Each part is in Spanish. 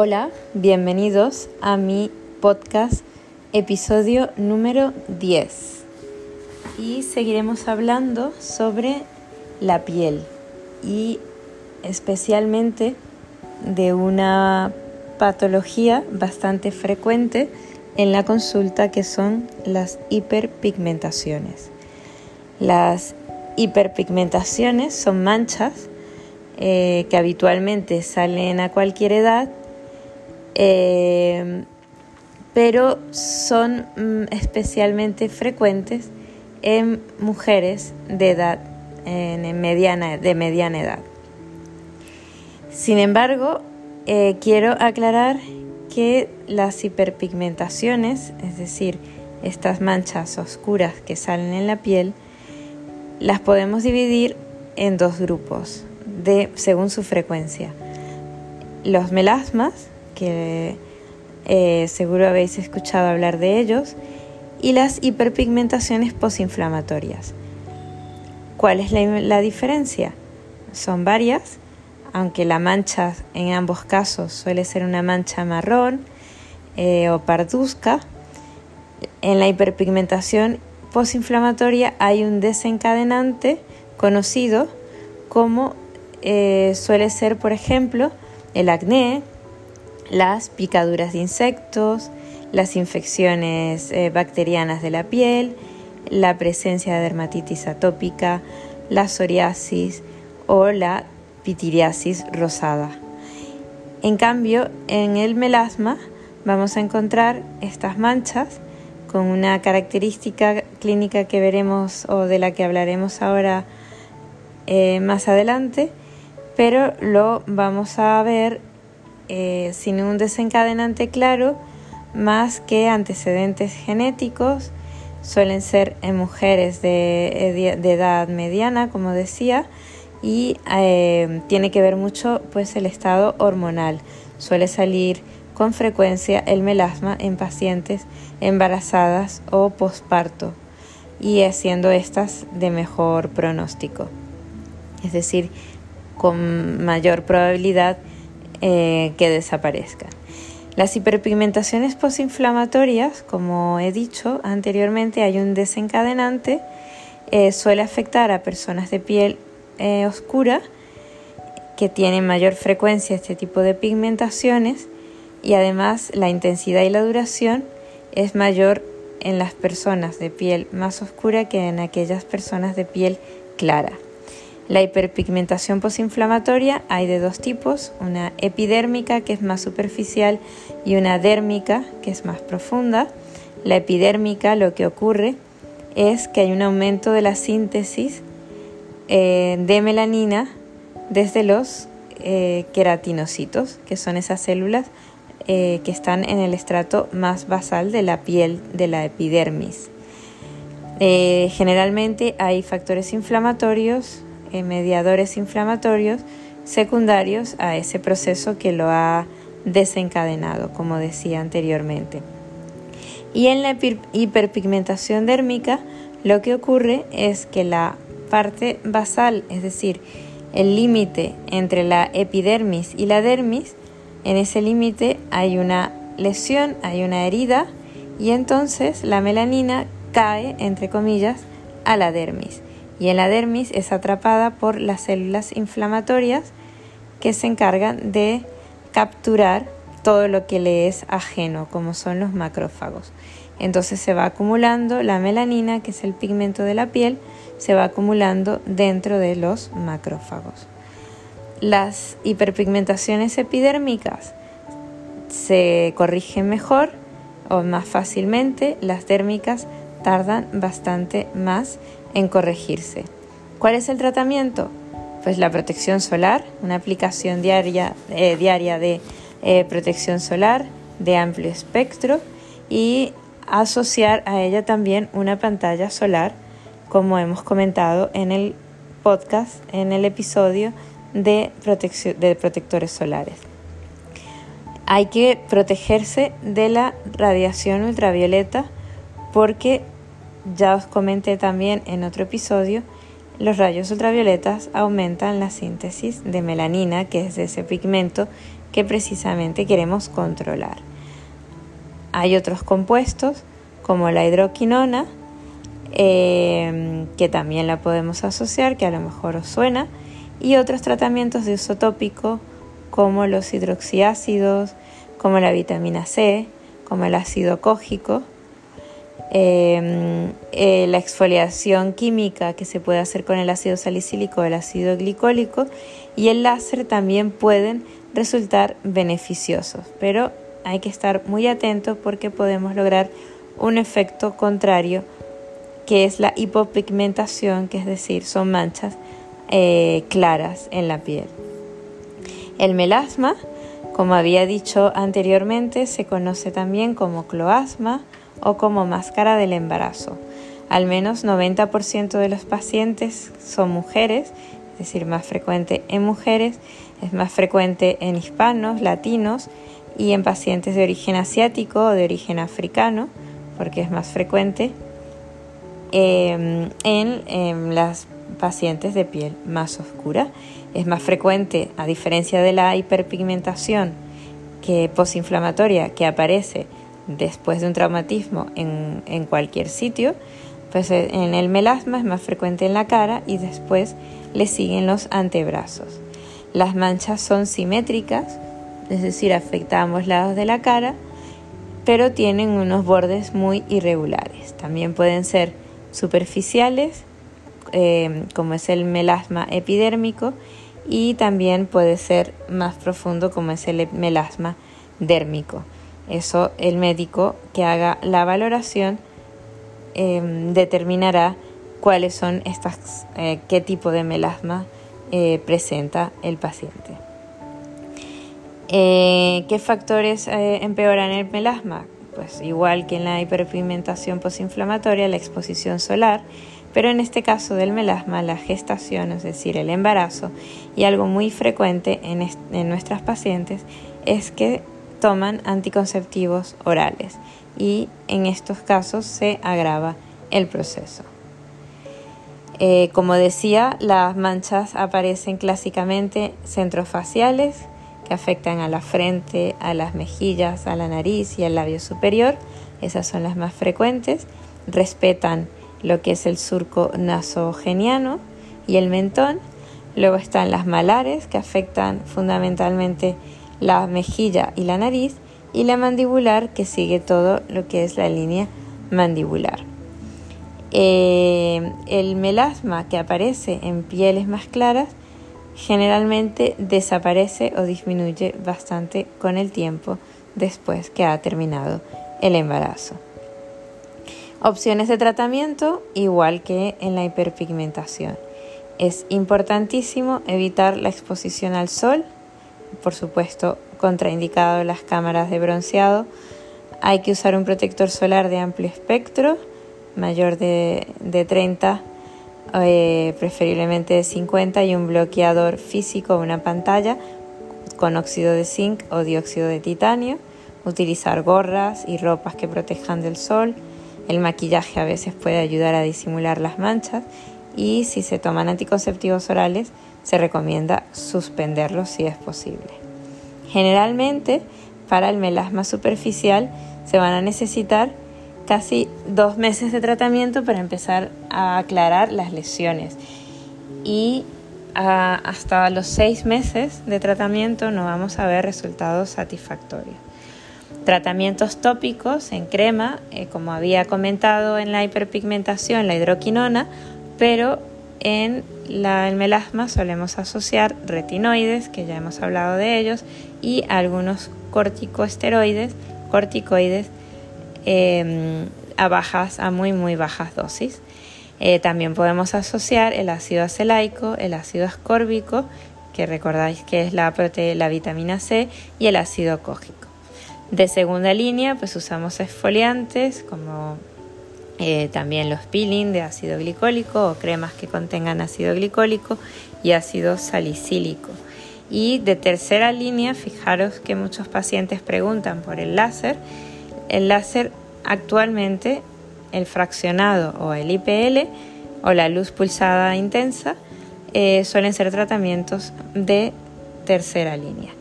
Hola, bienvenidos a mi podcast episodio número 10 y seguiremos hablando sobre la piel y especialmente de una patología bastante frecuente en la consulta que son las hiperpigmentaciones. Las hiperpigmentaciones son manchas eh, que habitualmente salen a cualquier edad eh, pero son mm, especialmente frecuentes en mujeres de edad mediana, de mediana edad. Sin embargo, eh, quiero aclarar que las hiperpigmentaciones, es decir, estas manchas oscuras que salen en la piel, las podemos dividir en dos grupos de, según su frecuencia. Los melasmas, que eh, seguro habéis escuchado hablar de ellos, y las hiperpigmentaciones posinflamatorias. ¿Cuál es la, diferencia? Son varias, aunque la mancha en ambos casos suele ser una mancha marrón eh, o parduzca. En la hiperpigmentación posinflamatoria hay un desencadenante conocido como eh, suele ser, por ejemplo, el acné, las picaduras de insectos, las infecciones eh, bacterianas de la piel, la presencia de dermatitis atópica, la psoriasis o la pitiriasis rosada. En cambio, en el melasma vamos a encontrar estas manchas con una característica clínica que veremos o de la que hablaremos ahora eh, más adelante, pero lo vamos a ver eh, sin un desencadenante claro, más que antecedentes genéticos, suelen ser en mujeres de, edad mediana, como decía, y eh, tiene que ver mucho pues el estado hormonal. Suele salir con frecuencia el melasma en pacientes embarazadas o posparto y haciendo estas de mejor pronóstico, es decir, con mayor probabilidad eh, que desaparezcan. Las hiperpigmentaciones posinflamatorias, como he dicho anteriormente, hay un desencadenante, eh, suele afectar a personas de piel eh, oscura que tienen mayor frecuencia este tipo de pigmentaciones y además la intensidad y la duración es mayor en las personas de piel más oscura que en aquellas personas de piel clara. La hiperpigmentación posinflamatoria hay de dos tipos, una epidérmica que es más superficial y una dérmica que es más profunda. La epidérmica lo que ocurre es que hay un aumento de la síntesis eh, de melanina desde los eh, queratinocitos, que son esas células eh, que están en el estrato más basal de la piel de la epidermis. generalmente hay factores inflamatorios mediadores inflamatorios secundarios a ese proceso que lo ha desencadenado, como decía anteriormente. Y en la hiperpigmentación dérmica lo que ocurre es que la parte basal, es decir, el límite entre la epidermis y la dermis, en ese límite hay una lesión, hay una herida y entonces la melanina cae, entre comillas, a la dermis y en la dermis es atrapada por las células inflamatorias que se encargan de capturar todo lo que le es ajeno, como son los macrófagos. Entonces se va acumulando la melanina, que es el pigmento de la piel, se va acumulando dentro de los macrófagos. Las hiperpigmentaciones epidérmicas se corrigen mejor o más fácilmente, las térmicas tardan bastante más en corregirse. ¿Cuál es el tratamiento? Pues la protección solar, una aplicación diaria, eh, diaria de eh, protección solar de amplio espectro y asociar a ella también una pantalla solar, como hemos comentado en el podcast, en el episodio de, de protectores solares. Hay que protegerse de la radiación ultravioleta porque ya os comenté también en otro episodio, los rayos ultravioletas aumentan la síntesis de melanina, que es ese pigmento que precisamente queremos controlar. Hay otros compuestos como la hidroquinona, eh, que también la podemos asociar, que a lo mejor os suena, y otros tratamientos de uso tópico como los hidroxiácidos, como la vitamina C, como el ácido cógico, em, eh, la exfoliación química que se puede hacer con el ácido salicílico o el ácido glicólico y el láser también pueden resultar beneficiosos, pero hay que estar muy atentos porque podemos lograr un efecto contrario que es la hipopigmentación, que es decir, son manchas eh, claras en la piel. El melasma como había dicho anteriormente, se conoce también como cloasma o como máscara del embarazo. Al menos 90% de los pacientes son mujeres, es decir, más frecuente en mujeres, es más frecuente en hispanos, latinos y en pacientes de origen asiático o de origen africano, porque es más frecuente em, en, en las pacientes de piel más oscura es más frecuente, a diferencia de la hiperpigmentación que posinflamatoria que aparece después de un traumatismo en, cualquier sitio, pues eh, en el melasma es más frecuente en la cara y después le siguen los antebrazos. Las manchas son simétricas, es decir, afectan a ambos lados de la cara, pero tienen unos bordes muy irregulares. También pueden ser superficiales, eh, como es el melasma epidérmico, y también puede ser más profundo como es el melasma dérmico. Eso el médico que haga la valoración em, determinará cuáles son estas, eh, qué tipo de melasma eh, presenta el paciente. Eh, ¿Qué factores empeoran el melasma? Pues igual que en la hiperpigmentación posinflamatoria, la exposición solar, pero en este caso del melasma, la gestación, es decir, el embarazo, y algo muy frecuente en, nuestras pacientes es que toman anticonceptivos orales y en estos casos se agrava el proceso. Eh, como decía, las manchas aparecen clásicamente centrofaciales que afectan a la frente, a las mejillas, a la nariz y al labio superior. Esas son las más frecuentes. Respetan lo que es el surco nasogeniano y el mentón. Luego están las malares que afectan fundamentalmente la mejilla y la nariz y la mandibular que sigue todo lo que es la línea mandibular. Eh, el melasma que aparece en pieles más claras generalmente desaparece o disminuye bastante con el tiempo después que ha terminado el embarazo. Opciones de tratamiento igual que en la hiperpigmentación. Es importantísimo evitar la exposición al sol, por supuesto contraindicado las cámaras de bronceado. Hay que usar un protector solar de amplio espectro, mayor de, 30, eh, preferiblemente de 50, y un bloqueador físico, una pantalla con óxido de zinc o dióxido de titanio. Utilizar gorras y ropas que protejan del sol el maquillaje a veces puede ayudar a disimular las manchas y si se toman anticonceptivos orales se recomienda suspenderlos si es posible. Generalmente para el melasma superficial se van a necesitar casi dos meses de tratamiento para empezar a aclarar las lesiones y ah, hasta los seis meses de tratamiento no vamos a ver resultados satisfactorios. Tratamientos tópicos en crema, eh, como había comentado en la hiperpigmentación, la hidroquinona, pero en el melasma solemos asociar retinoides, que ya hemos hablado de ellos, y algunos corticosteroides, corticoides em, a bajas, a muy muy bajas dosis. Eh, también podemos asociar el ácido acelaico, el ácido ascórbico, que recordáis que es la, la vitamina C, y el ácido cógico. De segunda línea, pues usamos esfoliantes como eh, también los peeling de ácido glicólico o cremas que contengan ácido glicólico y ácido salicílico. Y de tercera línea, fijaros que muchos pacientes preguntan por el láser. El láser actualmente, el fraccionado o el IPL o la luz pulsada intensa, eh, suelen ser tratamientos de tercera línea.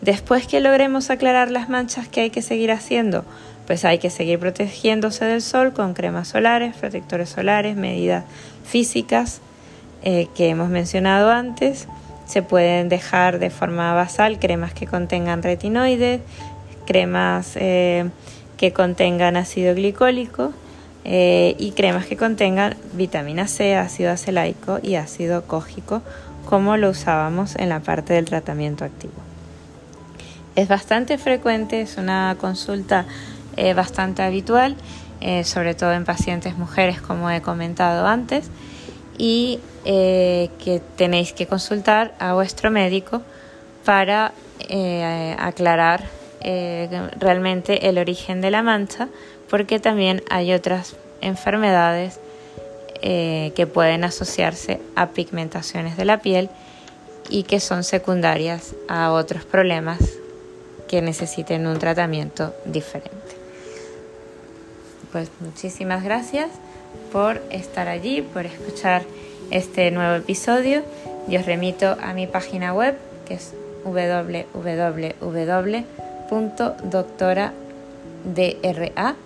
Después que logremos aclarar las manchas que hay que seguir haciendo, pues hay que seguir protegiéndose del sol con cremas solares, protectores solares, medidas físicas eh, que hemos mencionado antes. Se pueden dejar de forma basal cremas que contengan retinoides, cremas eh, que contengan ácido glicólico eh, y cremas que contengan vitamina C, ácido acelaico y ácido cógico, como lo usábamos en la parte del tratamiento activo. Es bastante frecuente, es una consulta eh, bastante habitual, eh, sobre todo en pacientes mujeres, como he comentado antes, y que tenéis que consultar a vuestro médico para aclarar realmente el origen de la mancha porque también hay otras enfermedades eh, que pueden asociarse a pigmentaciones de la piel y que son secundarias a otros problemas que necesiten un tratamiento diferente. Pues muchísimas gracias por estar allí, por escuchar este nuevo episodio. Yo os remito a mi página web que es www.doctora.dra.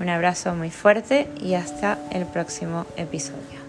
Un abrazo muy fuerte y hasta el próximo episodio.